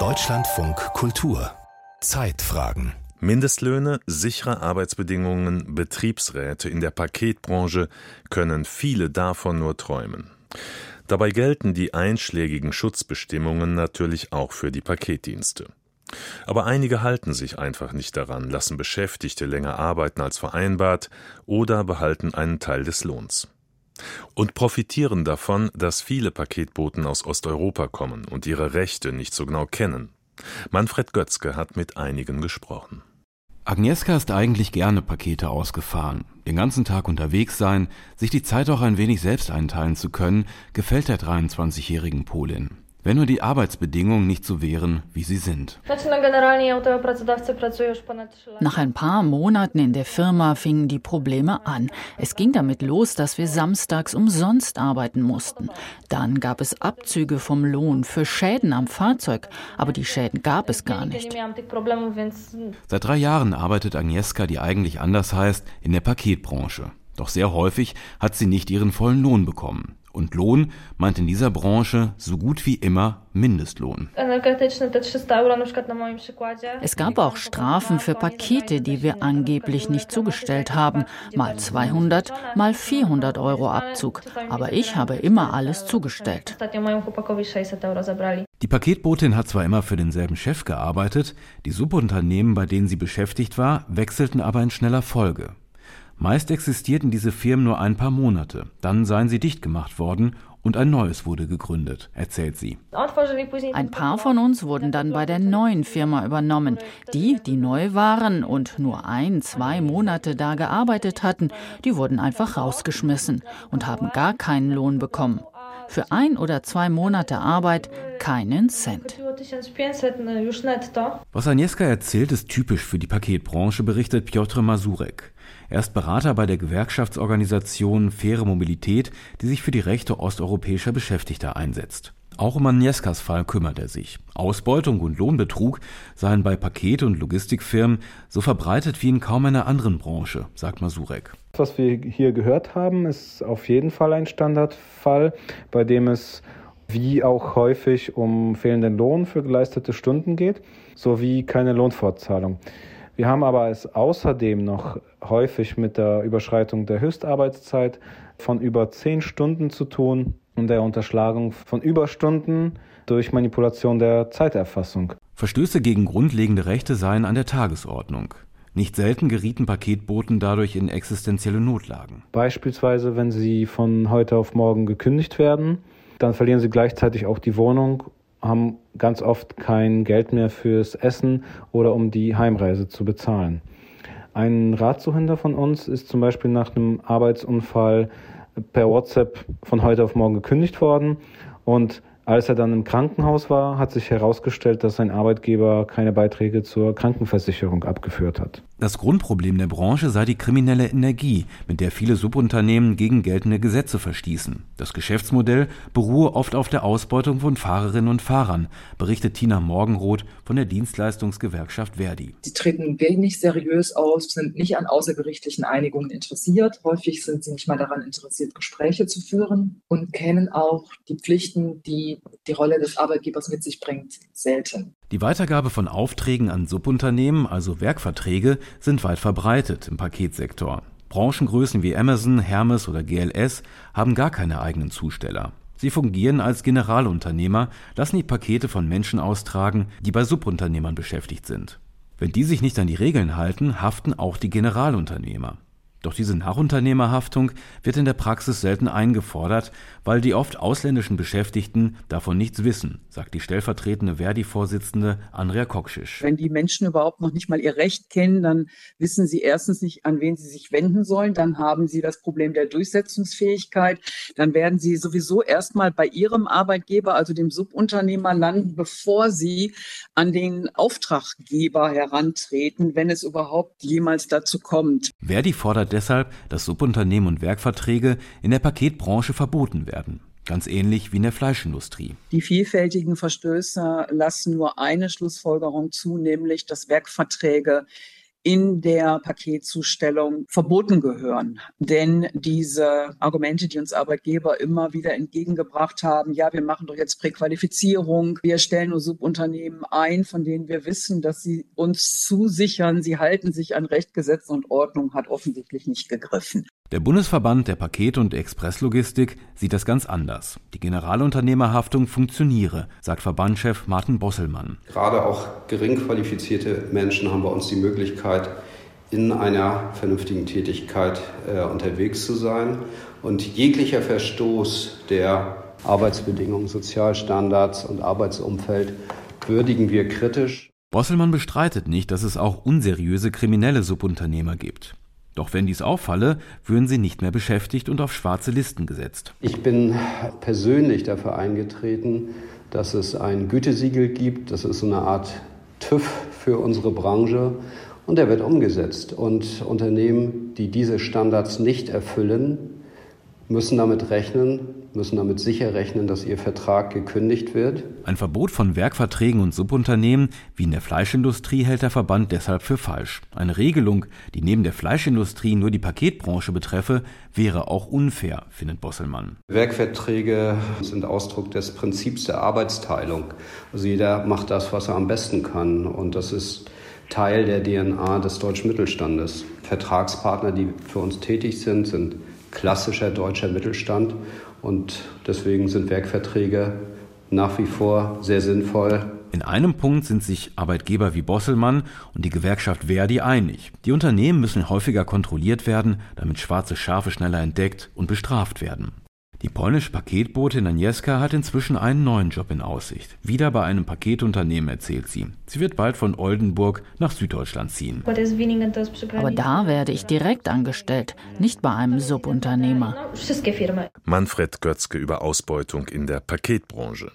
Deutschlandfunk Kultur Zeitfragen Mindestlöhne, sichere Arbeitsbedingungen, Betriebsräte in der Paketbranche können viele davon nur träumen. Dabei gelten die einschlägigen Schutzbestimmungen natürlich auch für die Paketdienste. Aber einige halten sich einfach nicht daran, lassen Beschäftigte länger arbeiten als vereinbart oder behalten einen Teil des Lohns. Und profitieren davon, dass viele Paketboten aus Osteuropa kommen und ihre Rechte nicht so genau kennen. Manfred Götzke hat mit einigen gesprochen. Agnieszka ist eigentlich gerne Pakete ausgefahren. Den ganzen Tag unterwegs sein, sich die Zeit auch ein wenig selbst einteilen zu können, gefällt der 23-jährigen Polin wenn nur die Arbeitsbedingungen nicht so wären, wie sie sind. Nach ein paar Monaten in der Firma fingen die Probleme an. Es ging damit los, dass wir samstags umsonst arbeiten mussten. Dann gab es Abzüge vom Lohn für Schäden am Fahrzeug, aber die Schäden gab es gar nicht. Seit drei Jahren arbeitet Agnieszka, die eigentlich anders heißt, in der Paketbranche. Doch sehr häufig hat sie nicht ihren vollen Lohn bekommen. Und Lohn meint in dieser Branche so gut wie immer Mindestlohn. Es gab auch Strafen für Pakete, die wir angeblich nicht zugestellt haben. Mal 200, mal 400 Euro Abzug. Aber ich habe immer alles zugestellt. Die Paketbotin hat zwar immer für denselben Chef gearbeitet, die Subunternehmen, bei denen sie beschäftigt war, wechselten aber in schneller Folge. Meist existierten diese Firmen nur ein paar Monate, dann seien sie dicht gemacht worden und ein neues wurde gegründet, erzählt sie. Ein paar von uns wurden dann bei der neuen Firma übernommen. Die, die neu waren und nur ein, zwei Monate da gearbeitet hatten, die wurden einfach rausgeschmissen und haben gar keinen Lohn bekommen. Für ein oder zwei Monate Arbeit keinen Cent. Was Agnieszka erzählt, ist typisch für die Paketbranche, berichtet Piotr Masurek. Er ist Berater bei der Gewerkschaftsorganisation Faire Mobilität, die sich für die Rechte osteuropäischer Beschäftigter einsetzt. Auch um Agnieszkas Fall kümmert er sich. Ausbeutung und Lohnbetrug seien bei Paket- und Logistikfirmen so verbreitet wie in kaum einer anderen Branche, sagt Masurek. Was wir hier gehört haben, ist auf jeden Fall ein Standardfall, bei dem es wie auch häufig um fehlenden Lohn für geleistete Stunden geht, sowie keine Lohnfortzahlung. Wir haben aber es außerdem noch häufig mit der Überschreitung der Höchstarbeitszeit von über zehn Stunden zu tun und der Unterschlagung von Überstunden durch Manipulation der Zeiterfassung. Verstöße gegen grundlegende Rechte seien an der Tagesordnung. Nicht selten gerieten Paketboten dadurch in existenzielle Notlagen. Beispielsweise, wenn sie von heute auf morgen gekündigt werden, dann verlieren sie gleichzeitig auch die Wohnung haben ganz oft kein Geld mehr fürs Essen oder um die Heimreise zu bezahlen. Ein Ratsuchender von uns ist zum Beispiel nach einem Arbeitsunfall per WhatsApp von heute auf morgen gekündigt worden und als er dann im Krankenhaus war, hat sich herausgestellt, dass sein Arbeitgeber keine Beiträge zur Krankenversicherung abgeführt hat. Das Grundproblem der Branche sei die kriminelle Energie, mit der viele Subunternehmen gegen geltende Gesetze verstießen. Das Geschäftsmodell beruhe oft auf der Ausbeutung von Fahrerinnen und Fahrern, berichtet Tina Morgenroth von der Dienstleistungsgewerkschaft Verdi. Sie treten wenig seriös aus, sind nicht an außergerichtlichen Einigungen interessiert. Häufig sind sie nicht mal daran interessiert, Gespräche zu führen und kennen auch die Pflichten, die die Rolle des Arbeitgebers mit sich bringt, selten. Die Weitergabe von Aufträgen an Subunternehmen, also Werkverträge, sind weit verbreitet im Paketsektor. Branchengrößen wie Amazon, Hermes oder GLS haben gar keine eigenen Zusteller. Sie fungieren als Generalunternehmer, lassen die Pakete von Menschen austragen, die bei Subunternehmern beschäftigt sind. Wenn die sich nicht an die Regeln halten, haften auch die Generalunternehmer. Doch diese Nachunternehmerhaftung wird in der Praxis selten eingefordert, weil die oft ausländischen Beschäftigten davon nichts wissen, sagt die stellvertretende Verdi-Vorsitzende Andrea Kokschisch. Wenn die Menschen überhaupt noch nicht mal ihr Recht kennen, dann wissen sie erstens nicht, an wen sie sich wenden sollen. Dann haben sie das Problem der Durchsetzungsfähigkeit. Dann werden sie sowieso erstmal bei ihrem Arbeitgeber, also dem Subunternehmer, landen, bevor sie an den Auftraggeber herantreten, wenn es überhaupt jemals dazu kommt. Verdi fordert deshalb, dass Subunternehmen und Werkverträge in der Paketbranche verboten werden. Ganz ähnlich wie in der Fleischindustrie. Die vielfältigen Verstöße lassen nur eine Schlussfolgerung zu, nämlich dass Werkverträge in der Paketzustellung verboten gehören. Denn diese Argumente, die uns Arbeitgeber immer wieder entgegengebracht haben, ja, wir machen doch jetzt Präqualifizierung, wir stellen nur Subunternehmen ein, von denen wir wissen, dass sie uns zusichern, sie halten sich an Recht, Gesetz und Ordnung, hat offensichtlich nicht gegriffen. Der Bundesverband der Paket- und Expresslogistik sieht das ganz anders. Die Generalunternehmerhaftung funktioniere, sagt Verbandchef Martin Bosselmann. Gerade auch gering qualifizierte Menschen haben bei uns die Möglichkeit, in einer vernünftigen Tätigkeit äh, unterwegs zu sein. Und jeglicher Verstoß der Arbeitsbedingungen, Sozialstandards und Arbeitsumfeld würdigen wir kritisch. Bosselmann bestreitet nicht, dass es auch unseriöse kriminelle Subunternehmer gibt. Doch wenn dies auffalle, würden sie nicht mehr beschäftigt und auf schwarze Listen gesetzt. Ich bin persönlich dafür eingetreten, dass es ein Gütesiegel gibt. Das ist so eine Art TÜV für unsere Branche. Und der wird umgesetzt. Und Unternehmen, die diese Standards nicht erfüllen, müssen damit rechnen, müssen damit sicher rechnen, dass ihr Vertrag gekündigt wird. Ein Verbot von Werkverträgen und Subunternehmen wie in der Fleischindustrie hält der Verband deshalb für falsch. Eine Regelung, die neben der Fleischindustrie nur die Paketbranche betreffe, wäre auch unfair, findet Bosselmann. Werkverträge sind Ausdruck des Prinzips der Arbeitsteilung. Also jeder macht das, was er am besten kann. Und das ist Teil der DNA des deutschen Mittelstandes. Vertragspartner, die für uns tätig sind, sind klassischer deutscher Mittelstand und deswegen sind Werkverträge nach wie vor sehr sinnvoll. In einem Punkt sind sich Arbeitgeber wie Bosselmann und die Gewerkschaft Verdi einig. Die Unternehmen müssen häufiger kontrolliert werden, damit schwarze Schafe schneller entdeckt und bestraft werden. Die polnische Paketbotin Agnieszka hat inzwischen einen neuen Job in Aussicht. Wieder bei einem Paketunternehmen, erzählt sie. Sie wird bald von Oldenburg nach Süddeutschland ziehen. Aber da werde ich direkt angestellt, nicht bei einem Subunternehmer. Manfred Götzke über Ausbeutung in der Paketbranche.